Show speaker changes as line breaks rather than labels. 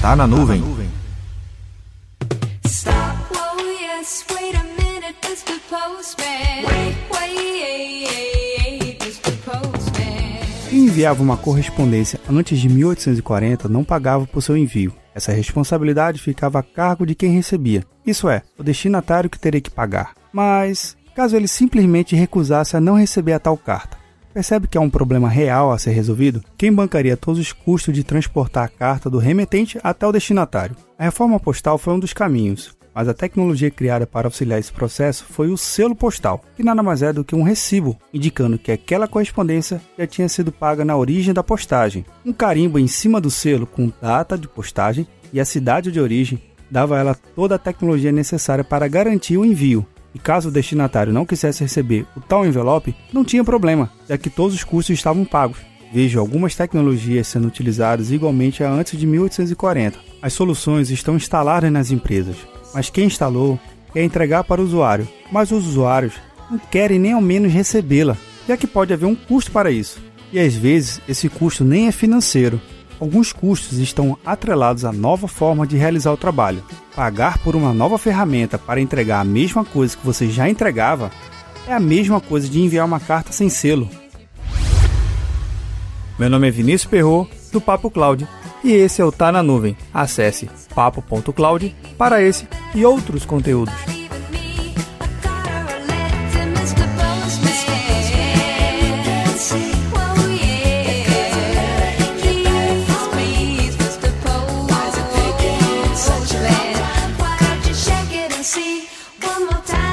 Tá na nuvem.
Quem enviava uma correspondência antes de 1840 não pagava por seu envio. Essa responsabilidade ficava a cargo de quem recebia, isso é, o destinatário que teria que pagar. Mas, caso ele simplesmente recusasse a não receber a tal carta, percebe que há um problema real a ser resolvido? Quem bancaria todos os custos de transportar a carta do remetente até o destinatário? A reforma postal foi um dos caminhos, mas a tecnologia criada para auxiliar esse processo foi o selo postal, que nada mais é do que um recibo, indicando que aquela correspondência já tinha sido paga na origem da postagem. Um carimbo em cima do selo com data de postagem e a cidade de origem dava a ela toda a tecnologia necessária para garantir o envio. E caso o destinatário não quisesse receber o tal envelope, não tinha problema, já que todos os custos estavam pagos. Vejo algumas tecnologias sendo utilizadas igualmente a antes de 1840. As soluções estão instaladas nas empresas, mas quem instalou quer entregar para o usuário, mas os usuários não querem nem ao menos recebê-la, já que pode haver um custo para isso. E às vezes esse custo nem é financeiro. Alguns custos estão atrelados à nova forma de realizar o trabalho. Pagar por uma nova ferramenta para entregar a mesma coisa que você já entregava é a mesma coisa de enviar uma carta sem selo. Meu nome é Vinícius Perro do Papo Cloud, e esse é o Tá na Nuvem. Acesse papo.cloud para esse e outros conteúdos. see one more time.